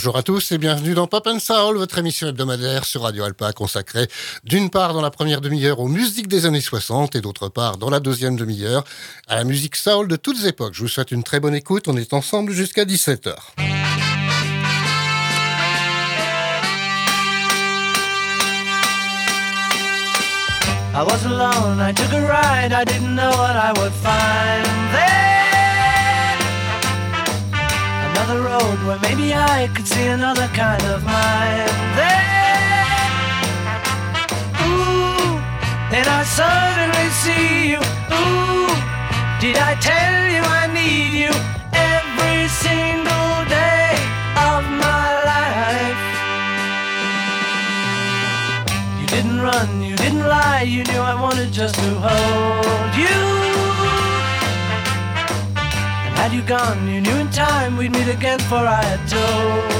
Bonjour à tous et bienvenue dans Pop and Soul, votre émission hebdomadaire sur Radio Alpa consacrée d'une part dans la première demi-heure aux musiques des années 60 et d'autre part dans la deuxième demi-heure à la musique soul de toutes époques. Je vous souhaite une très bonne écoute, on est ensemble jusqu'à 17h. I was alone, I took a ride, I didn't know what I would find there. Another road where maybe I could see another kind of mind there. Ooh, then I suddenly see you. Ooh, did I tell you I need you every single day of my life? You didn't run, you didn't lie, you knew I wanted just to hold you. Had you gone, you knew in time we'd meet again, for I had told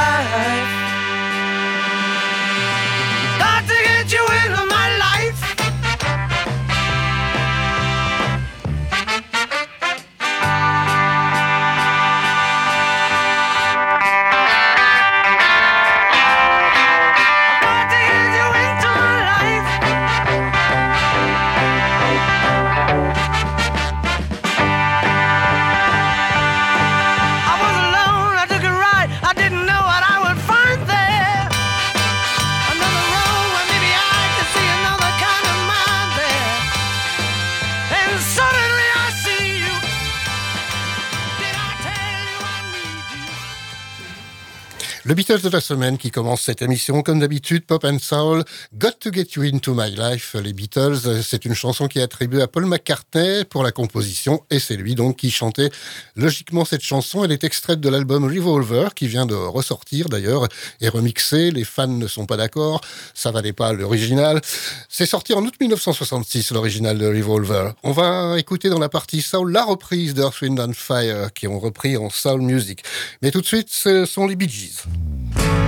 Le Beatles de la semaine qui commence cette émission, comme d'habitude, Pop and Soul, Got to Get You Into My Life. Les Beatles, c'est une chanson qui est attribuée à Paul McCartney pour la composition, et c'est lui donc qui chantait logiquement cette chanson. Elle est extraite de l'album Revolver, qui vient de ressortir d'ailleurs, et remixé. Les fans ne sont pas d'accord, ça valait pas l'original. C'est sorti en août 1966, l'original de Revolver. On va écouter dans la partie Soul la reprise d'Earth, Wind and Fire, qui ont repris en Soul Music. Mais tout de suite, ce sont les Bee Gees. Mm-hmm.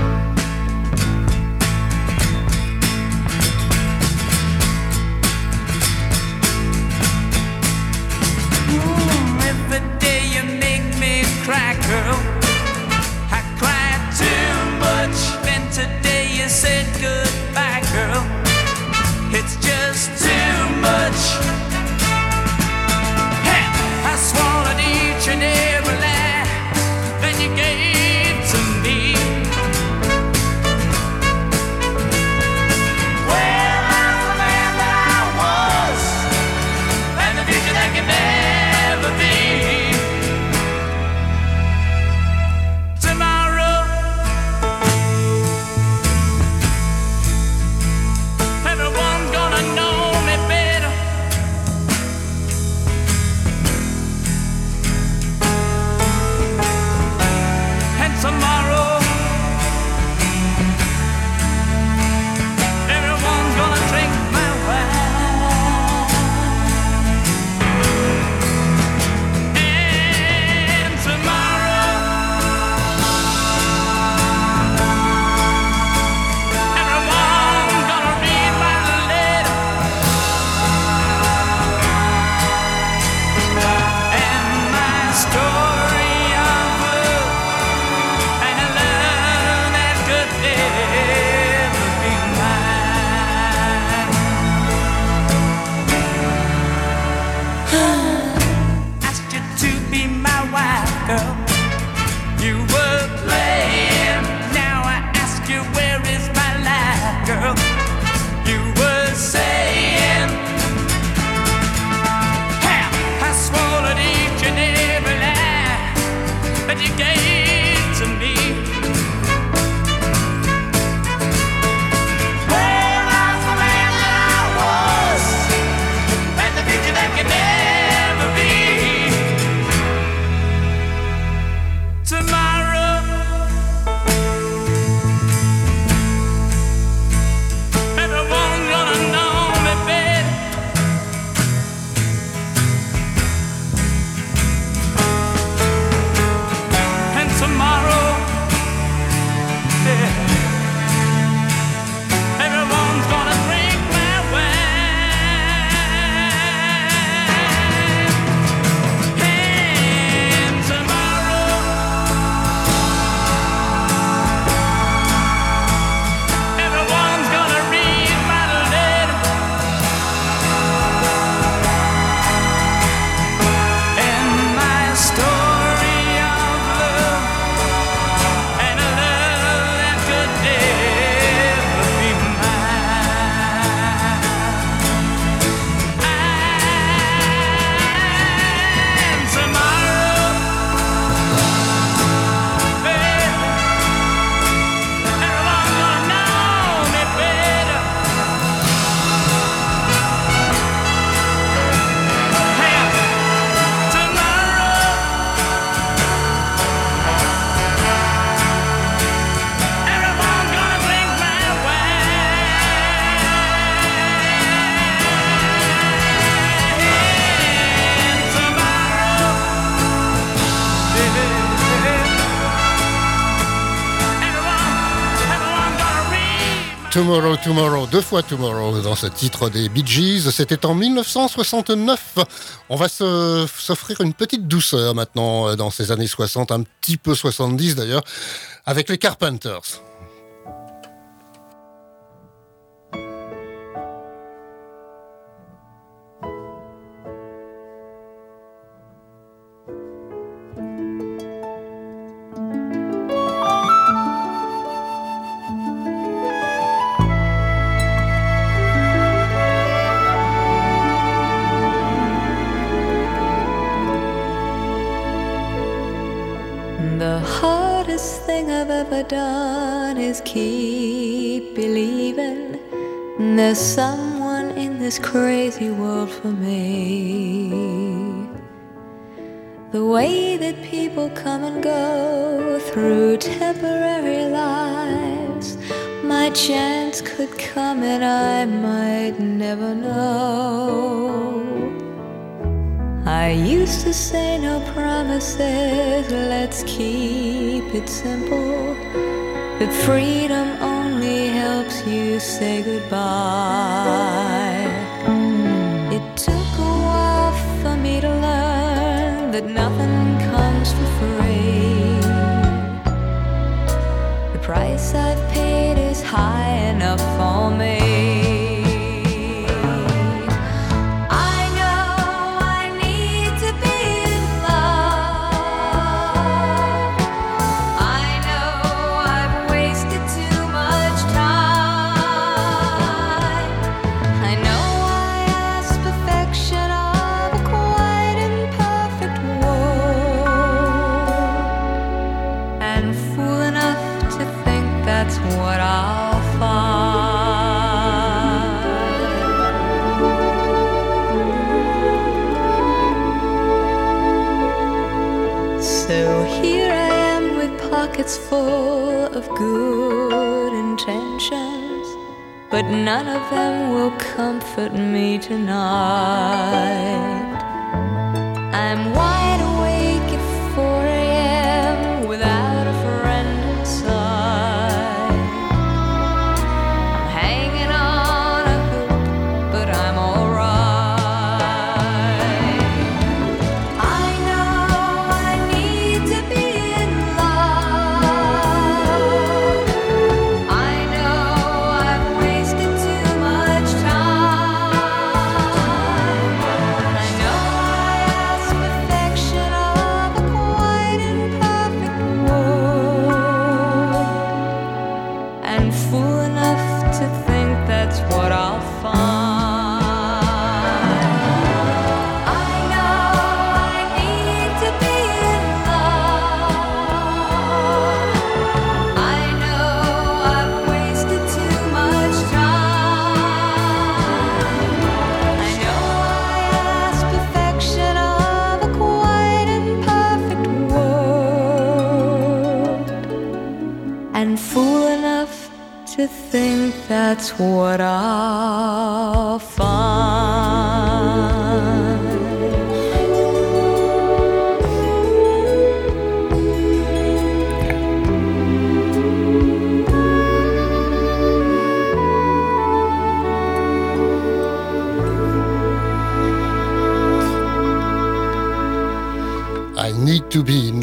Tomorrow, Tomorrow, deux fois Tomorrow dans ce titre des Bee Gees. C'était en 1969. On va s'offrir une petite douceur maintenant euh, dans ces années 60, un petit peu 70 d'ailleurs, avec les Carpenters. Done is keep believing there's someone in this crazy world for me. The way that people come and go through temporary lives, my chance could come and I might never know. I used to say no promises, let's keep it simple. But freedom only helps you say goodbye. It took a while for me to learn that nothing comes for free. The price I've paid is high enough for me. Full of good intentions, but none of them will comfort me tonight. I'm wide that's what I'll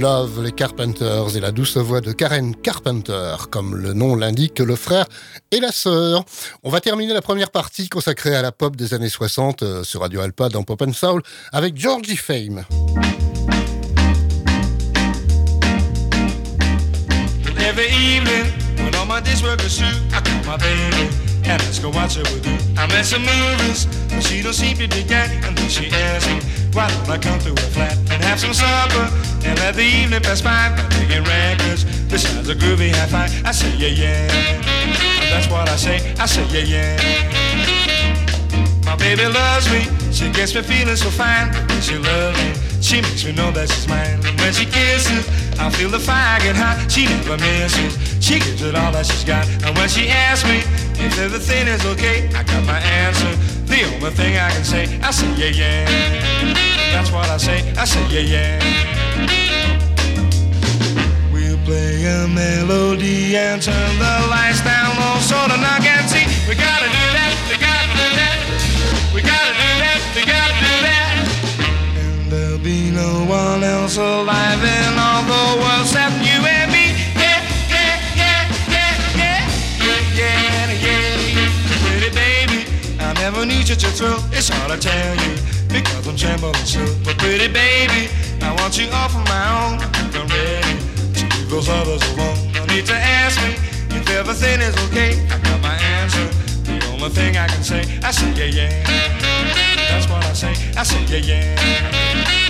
Love, les Carpenters et la douce voix de Karen Carpenter, comme le nom l'indique, le frère et la sœur. On va terminer la première partie consacrée à la pop des années 60 euh, sur Radio Alpa dans Pop and Soul avec Georgie Fame. And ask her what she would do. I'm at some movies, but she don't seem to dig that. And then she asks me, why don't I come to her flat and have some supper and let the evening pass by by digging records besides a groovy high five. I say, yeah, yeah. That's what I say. I say, yeah, yeah. My baby loves me, she gets me feeling so fine. She loves me, she makes me know that she's mine. And when she kisses, I feel the fire get hot. She never misses, she gives it all that she's got. And when she asks me if everything is okay, I got my answer. The only thing I can say, I say yeah yeah. That's what I say, I say yeah yeah. We'll play a melody and turn the lights down low so the knock and see. We gotta do be no one else alive in all the world except you and me. Yeah, yeah, yeah, yeah, yeah, yeah, yeah, yeah. Pretty baby, I never knew such a thrill. It's hard to tell you because I'm trembling so. But pretty baby, I want you all for my own. I'm ready to leave those others alone. No need to ask me if everything is okay. I got my answer. The only thing I can say, I say yeah yeah. That's what I say. I say yeah yeah.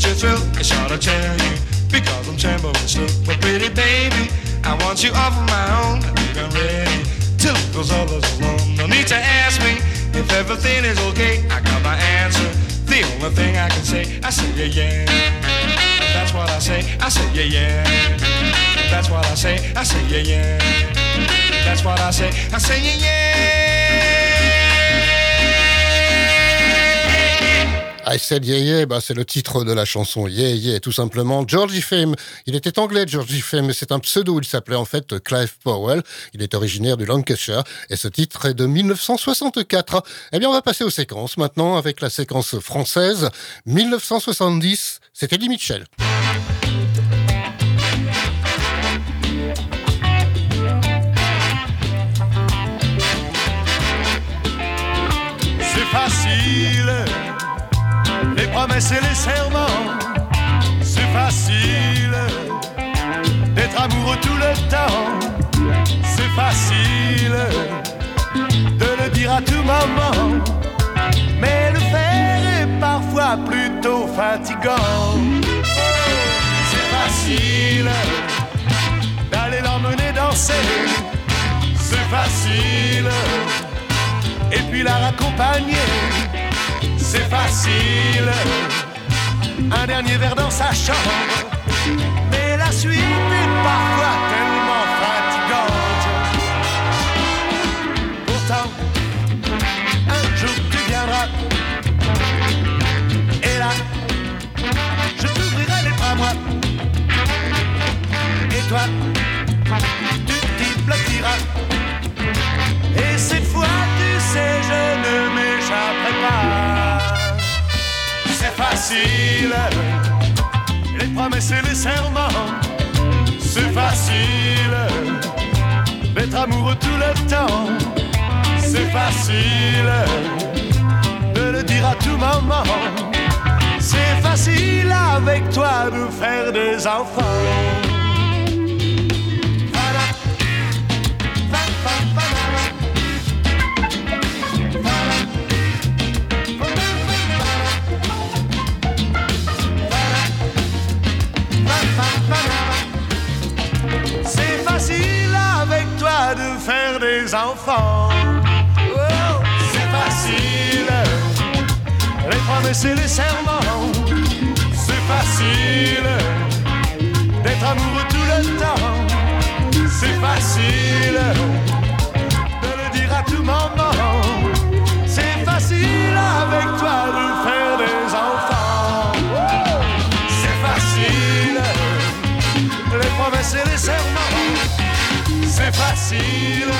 such a thrill. It's hard to tell you because I'm trembling still. But pretty baby, I want you all for my own. I think I'm ready to leave those others alone. No need to ask me if everything is okay. I got my answer. The only thing I can say, I say yeah yeah. That's what I say. I say yeah yeah. That's what I say. I say yeah yeah. That's what I say. I say yeah yeah. I said yeah yeah, bah c'est le titre de la chanson Yeah yeah, tout simplement. Georgie Fame, il était anglais Georgie Fame, mais c'est un pseudo, il s'appelait en fait Clive Powell. Il est originaire du Lancashire et ce titre est de 1964. Eh bien, on va passer aux séquences maintenant avec la séquence française. 1970, c'était Eddie Mitchell. Et les serments. C'est facile d'être amoureux tout le temps. C'est facile de le dire à tout moment. Mais le faire est parfois plutôt fatigant. C'est facile d'aller l'emmener danser. C'est facile et puis la raccompagner. C'est facile, un dernier verre dans sa chambre, mais la suite est parfois tellement fatigante. Pourtant, un jour tu viendras, et là, je t'ouvrirai les bras moi, et toi, facile, les promesses et les serments. C'est facile d'être amoureux tout le temps. C'est facile de le dire à tout moment. C'est facile avec toi de faire des enfants. Enfants. Oh, c'est facile, les promesses et les serments. C'est facile d'être amoureux tout le temps. C'est facile de le dire à tout moment. C'est facile avec toi de faire des enfants. Oh, c'est facile les promesses et les serments. C'est facile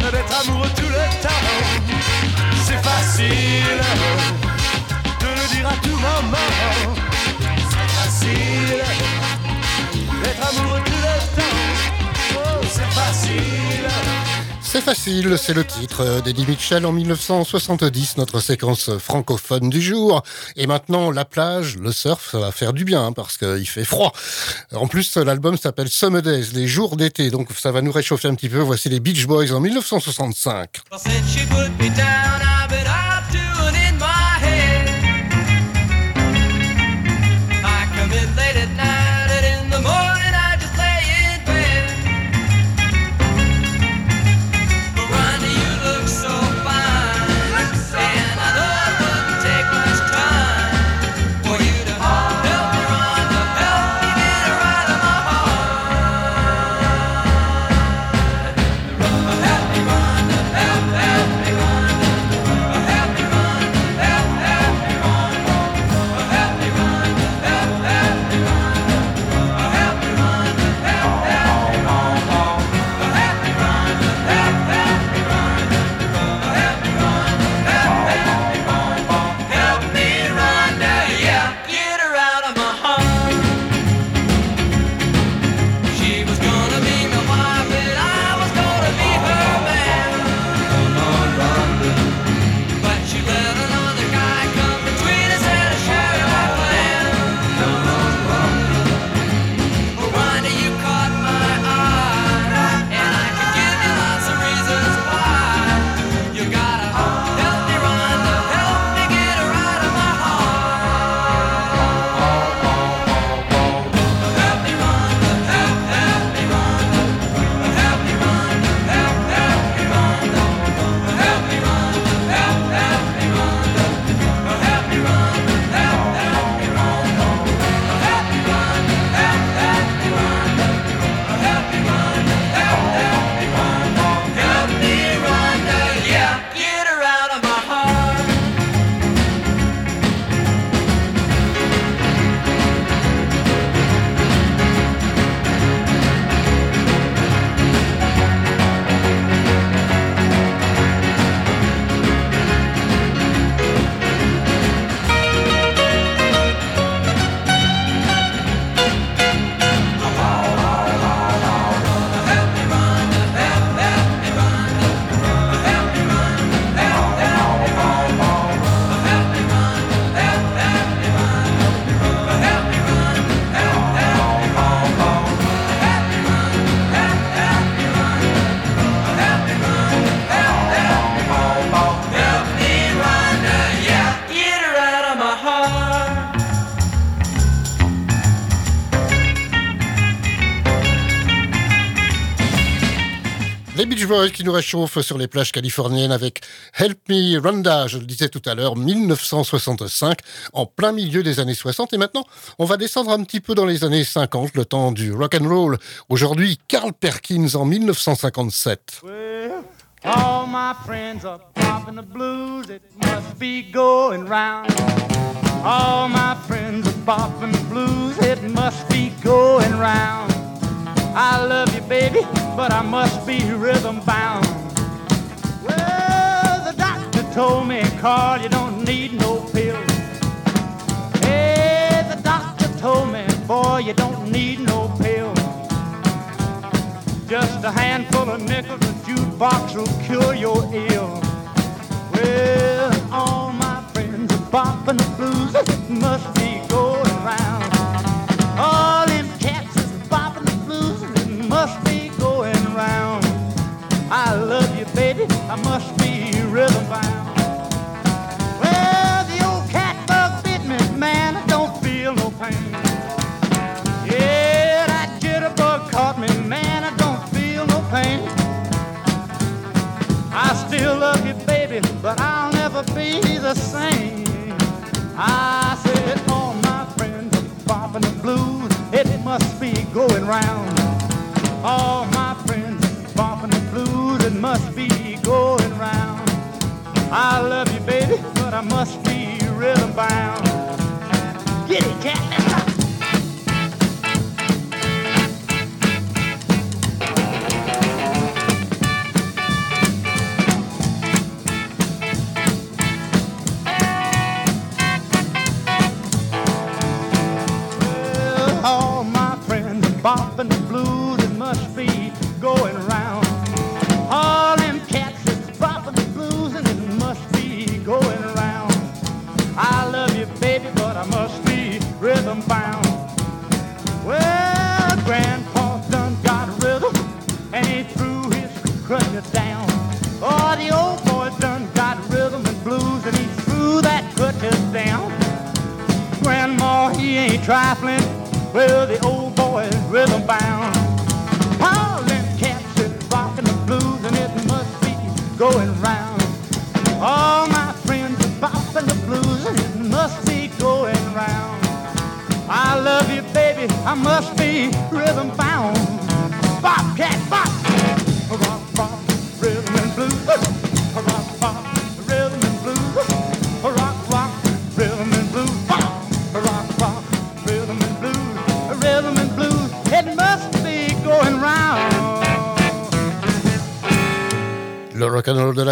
d'être amoureux tout le temps. C'est facile de le dire à tout moment. C'est facile d'être amoureux tout le temps. Oh, c'est facile. C'est facile, c'est le titre d'Eddie Mitchell en 1970, notre séquence francophone du jour. Et maintenant, la plage, le surf, ça va faire du bien hein, parce qu'il fait froid. En plus, l'album s'appelle Summer Days, les jours d'été, donc ça va nous réchauffer un petit peu. Voici les Beach Boys en 1965. Qui nous réchauffent sur les plages californiennes avec Help Me Rhonda, je le disais tout à l'heure, 1965, en plein milieu des années 60. Et maintenant, on va descendre un petit peu dans les années 50, le temps du rock and roll. Aujourd'hui, Carl Perkins en 1957. Well, all my friends are the blues. It must be going round. All my friends are the blues. It must be going round. I love you, baby, but I must be rhythm bound. Well, the doctor told me, Carl, you don't need no pills. Hey, the doctor told me, boy, you don't need no pills. Just a handful of nickels, a jukebox will cure your ill. Well, all my friends are bopping the blues. Must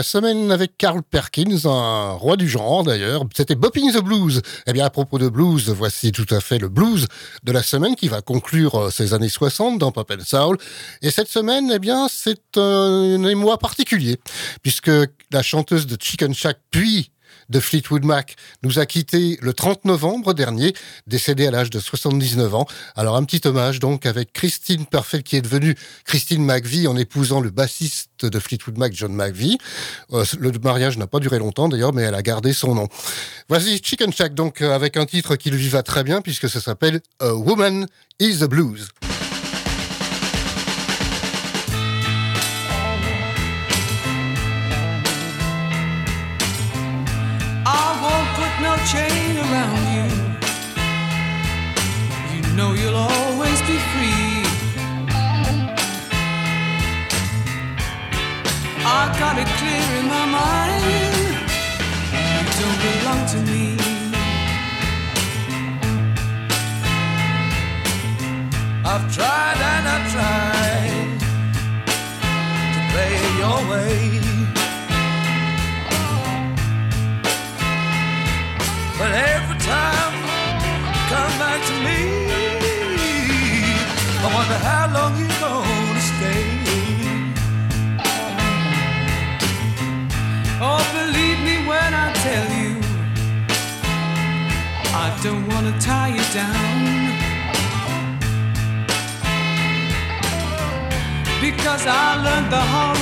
la semaine avec Carl Perkins, un roi du genre d'ailleurs. C'était Bopping the Blues. Eh bien, à propos de blues, voici tout à fait le blues de la semaine qui va conclure euh, ces années 60 dans Pop and Soul. Et cette semaine, eh bien, c'est un émoi particulier puisque la chanteuse de Chicken Shack puis de Fleetwood Mac nous a quittés le 30 novembre dernier, décédée à l'âge de 79 ans. Alors un petit hommage donc avec Christine Perfect qui est devenue Christine McVie en épousant le bassiste de Fleetwood Mac, John McVie. Euh, le mariage n'a pas duré longtemps d'ailleurs, mais elle a gardé son nom. Voici Chicken Shack donc euh, avec un titre qui lui va très bien puisque ça s'appelle A Woman is the Blues. I got it clear in my mind. You don't belong to me. I've tried and I've tried to play your way. But every time you come back to me, I wonder how long you're wanna tie you down. Because I learned the hard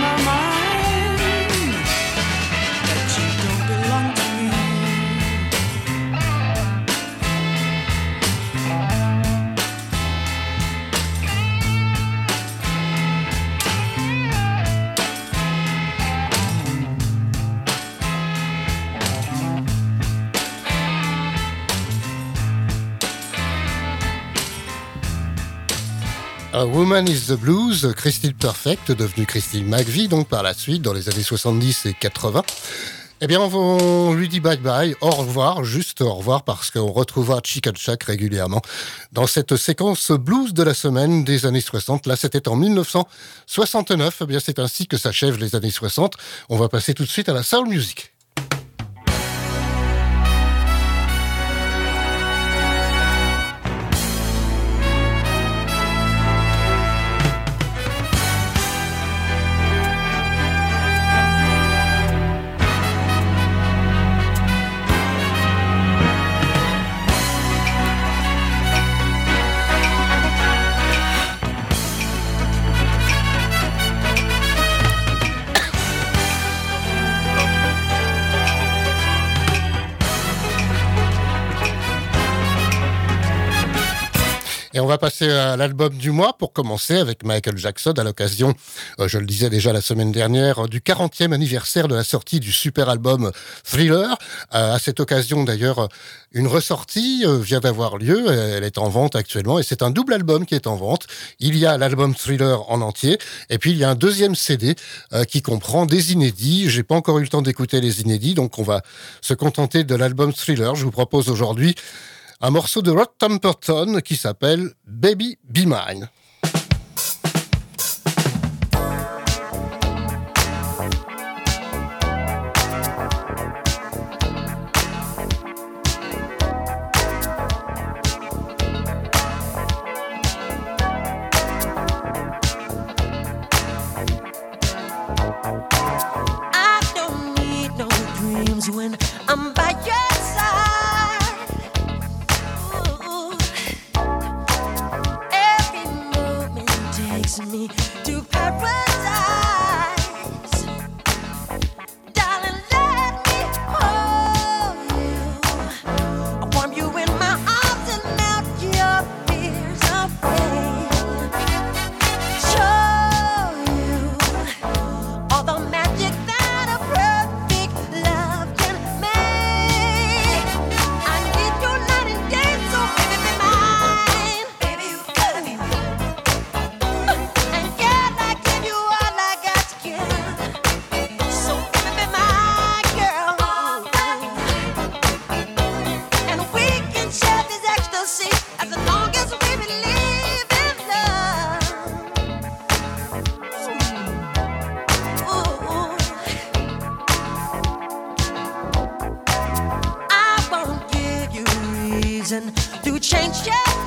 my mind A Woman is the Blues, Christine Perfect, devenue Christine McVie, donc par la suite, dans les années 70 et 80. Eh bien, on, lui dit bye bye, au revoir, juste au revoir, parce qu'on retrouvera Chicken Shack régulièrement dans cette séquence blues de la semaine des années 60. Là, c'était en 1969. Eh bien, c'est ainsi que s'achèvent les années 60. On va passer tout de suite à la soul music. Et on va passer à l'album du mois pour commencer avec Michael Jackson à l'occasion, euh, je le disais déjà la semaine dernière, euh, du 40e anniversaire de la sortie du super album Thriller. Euh, à cette occasion d'ailleurs, une ressortie vient d'avoir lieu, elle est en vente actuellement et c'est un double album qui est en vente. Il y a l'album Thriller en entier et puis il y a un deuxième CD qui comprend des inédits. J'ai pas encore eu le temps d'écouter les inédits donc on va se contenter de l'album Thriller. Je vous propose aujourd'hui un morceau de Rod Temperton qui s'appelle Baby Be Mine. change, yet.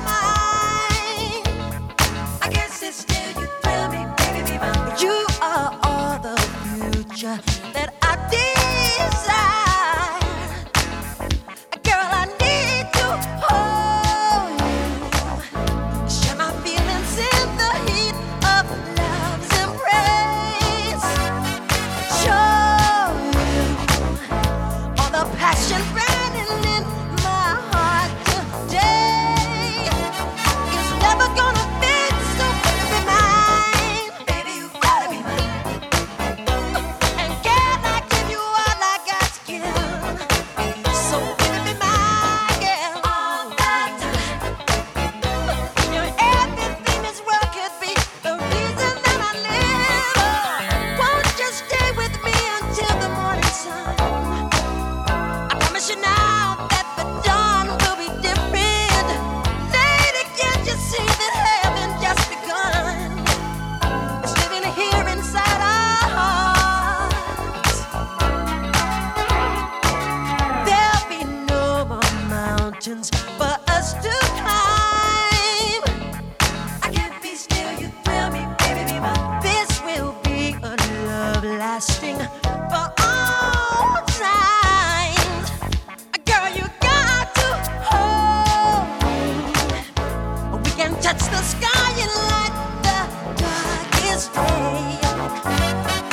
can touch the sky and light the darkest day.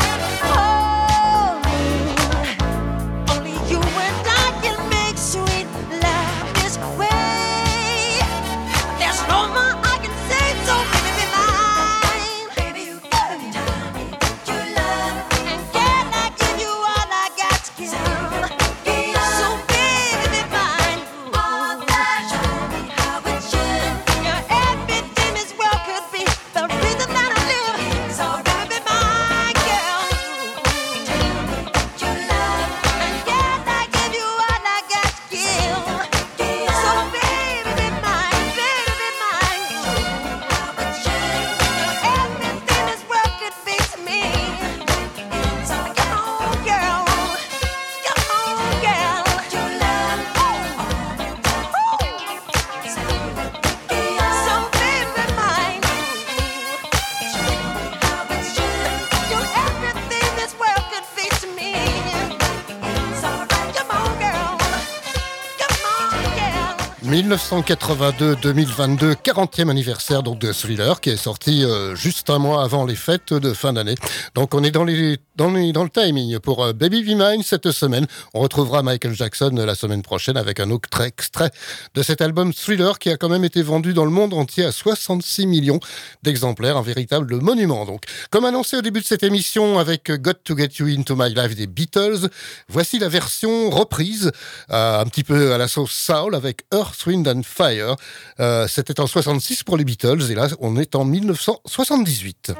1982-2022, 40e anniversaire donc de Thriller, qui est sorti euh, juste un mois avant les fêtes de fin d'année. Donc on est dans les dans le, timing pour euh, Baby Be Mine cette semaine. On retrouvera Michael Jackson euh, la semaine prochaine avec un autre extrait de cet album Thriller qui a quand même été vendu dans le monde entier à 66 millions d'exemplaires, un véritable monument donc. Comme annoncé au début de cette émission avec euh, Got to Get You Into My Life des Beatles, voici la version reprise, un petit peu à la sauce soul avec Earth, Wind and Fire. C'était en 66 pour les Beatles et là on est en 1978.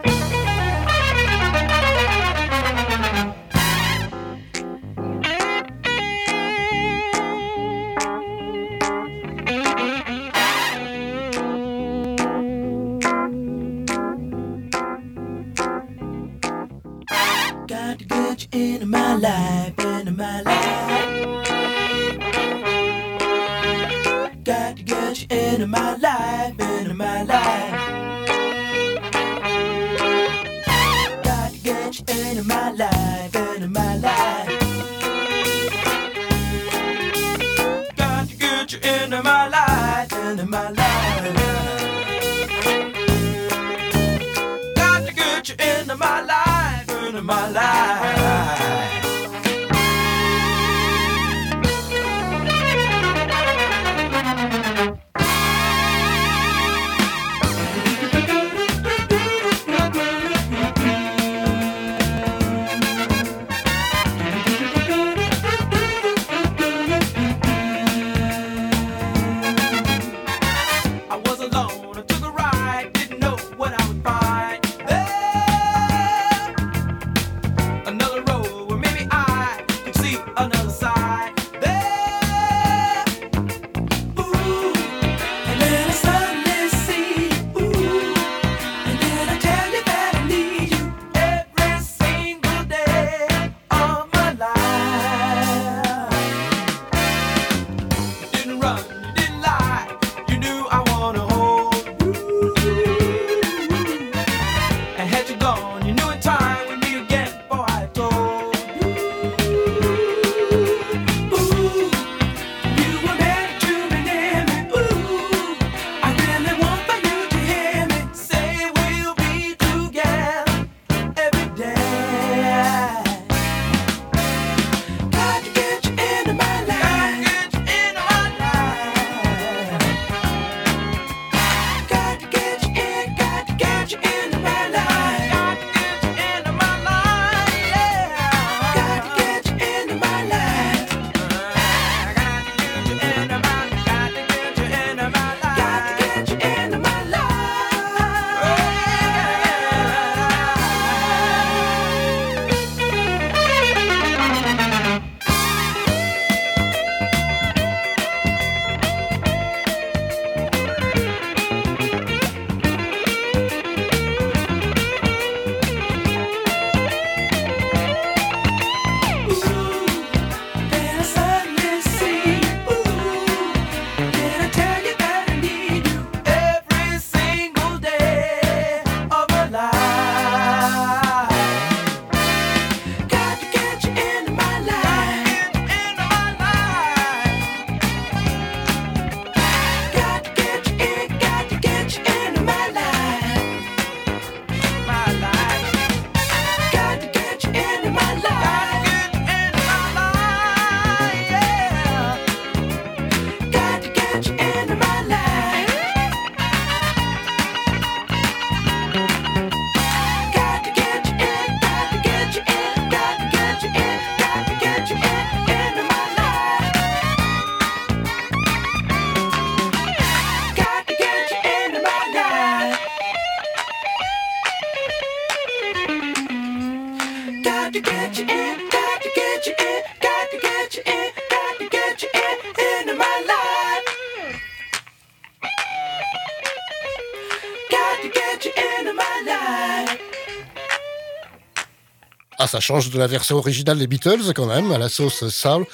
change de la version originale des Beatles quand même, à la sauce soul.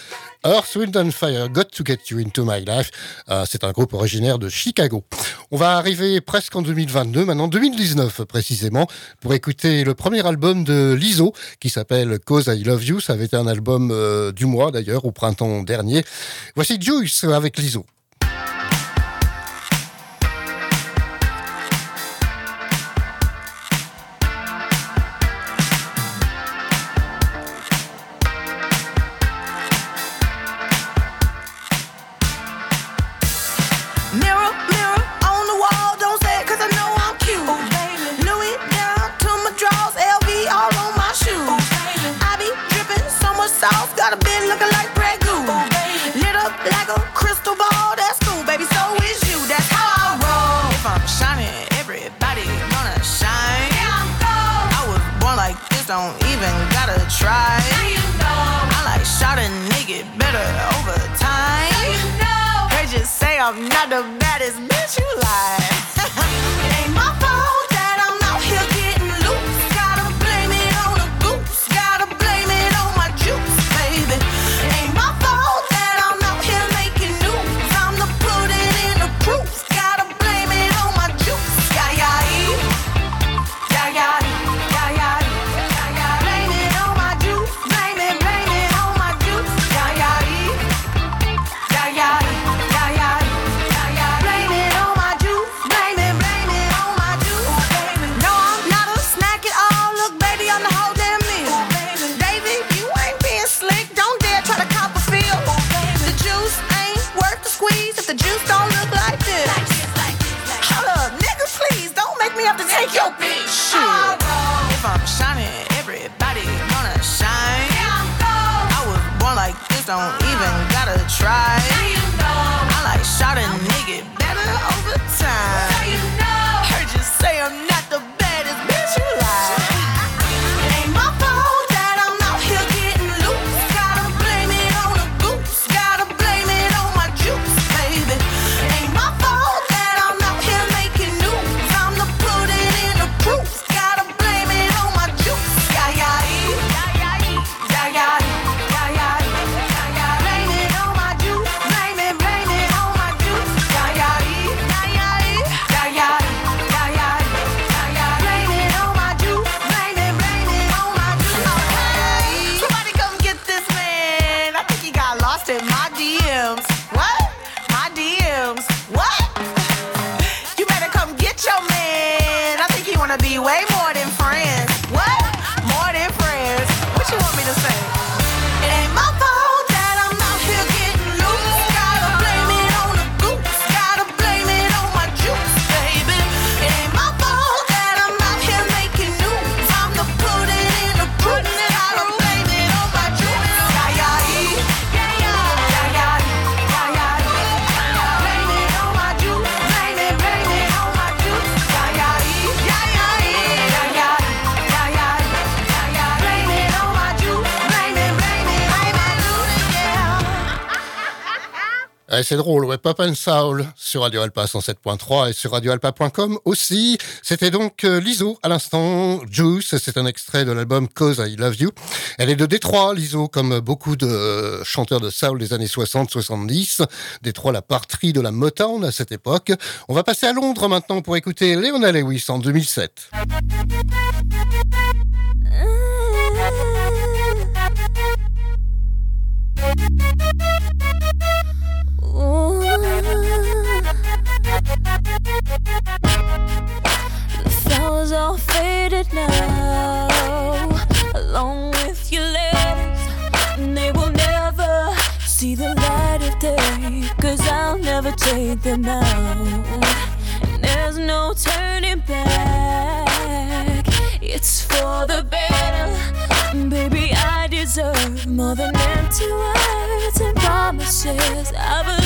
Earth, Wind and Fire, Got to Get You Into My Life. Euh, c'est un groupe originaire de Chicago. On va arriver presque en 2022, maintenant 2019 précisément, pour écouter le premier album de Lizzo qui s'appelle Cause I Love You. Ça avait été un album euh, du mois d'ailleurs, au printemps dernier. Voici Juice avec Lizzo. c'est drôle, ouais, Pop and Soul sur Radio Alpa 107.3 et sur radioalpa.com aussi. C'était donc euh, à l'instant, Juice, c'est un extrait de l'album Cause I Love You. Elle est de Détroit, l'ISO, comme beaucoup de euh, chanteurs de soul des années 60-70. Détroit, la patrie de la Motown à cette époque. On va passer à Londres maintenant pour écouter Leona Lewis en 2007. should know. Along with your letters, they will never see the light of day. Cause I'll never take them out. And there's no turning back. It's for the better. Baby, I deserve more than empty words and promises. I've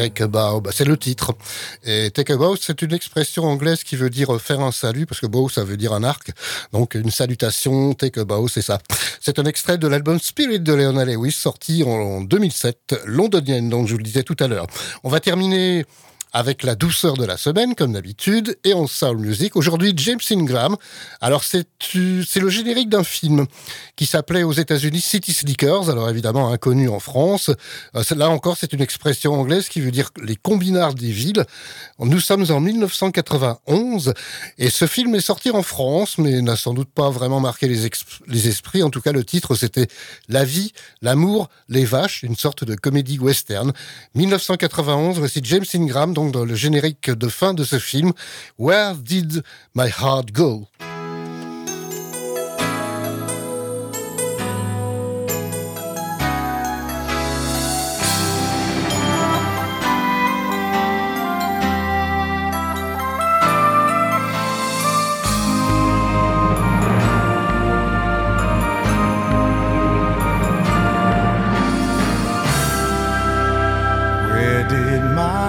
Take a bow, bah, c'est le titre. Et take a bow, c'est une expression anglaise qui veut dire faire un salut, parce que bow, ça veut dire un arc. Donc une salutation, take a bow, c'est ça. C'est un extrait de l'album Spirit de Leona Lewis, sorti en 2007, londonienne, dont je vous le disais tout à l'heure. On va terminer avec la douceur de la semaine, comme d'habitude, et en soul music. Aujourd'hui, James Ingram. Alors, c'est le générique d'un film qui s'appelait aux États-Unis City Slickers, alors évidemment inconnu en France. Euh, Là encore, c'est une expression anglaise qui veut dire les combinards des villes. Nous sommes en 1991 et ce film est sorti en France, mais n'a sans doute pas vraiment marqué les, les esprits. En tout cas, le titre, c'était La vie, l'amour, les vaches, une sorte de comédie western. 1991, voici James Ingram, dans le générique de fin de ce film. Where did my heart go?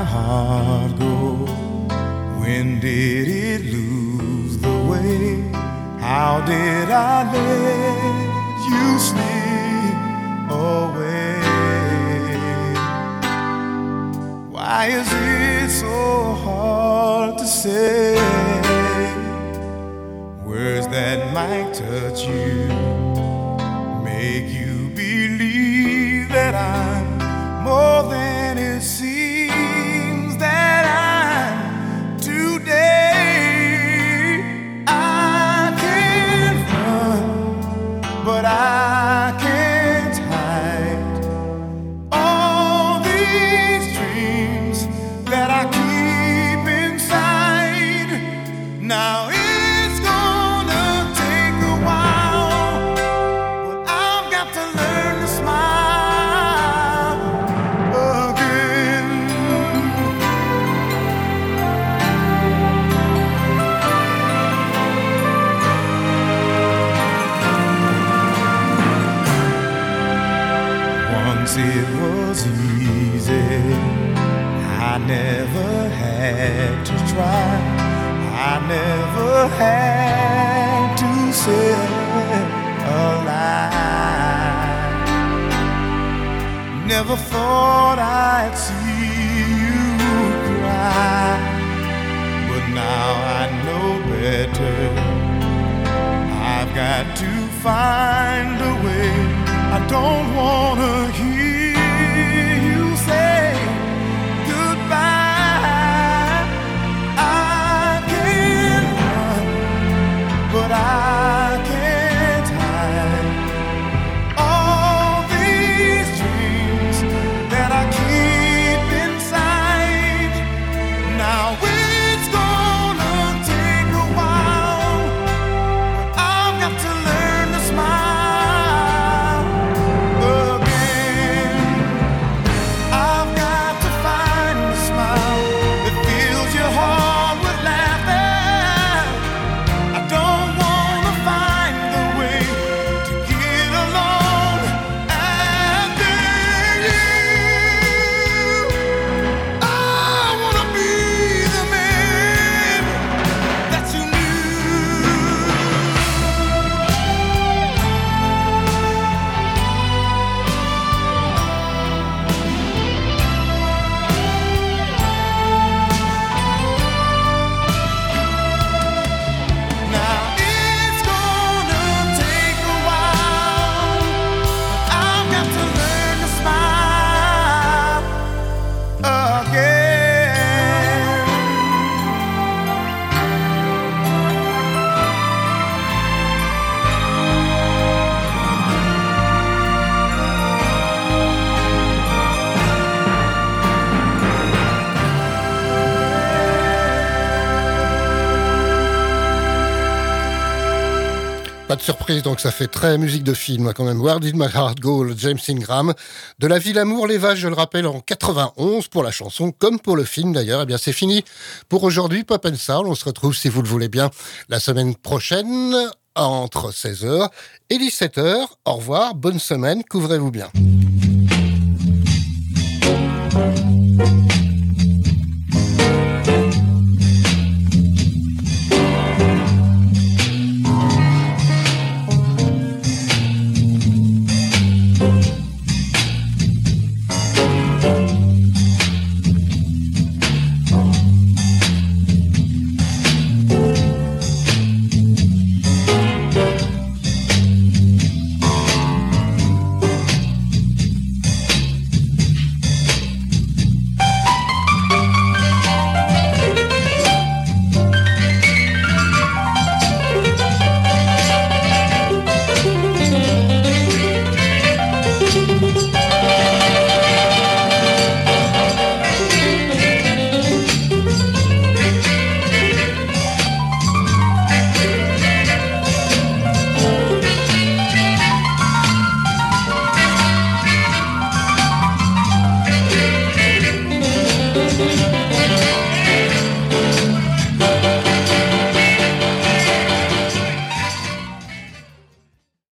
My heart go? When did it lose the way? How did I let you slip away? Why is it so hard to say? Words that might touch you make you believe that I'm more than thought I'd see you cry. But now I know better. I've got to find a way. I don't wanna hear Pas de surprise, donc ça fait très musique de film quand même. Where Did My Heart Go, James Ingram. De la ville amour, les vaches, je le rappelle, en 91 pour la chanson, comme pour le film d'ailleurs. Eh bien, c'est fini pour aujourd'hui, Pop and Soul. On se retrouve, si vous le voulez bien, la semaine prochaine entre 16h et 17h. Au revoir, bonne semaine, couvrez-vous bien.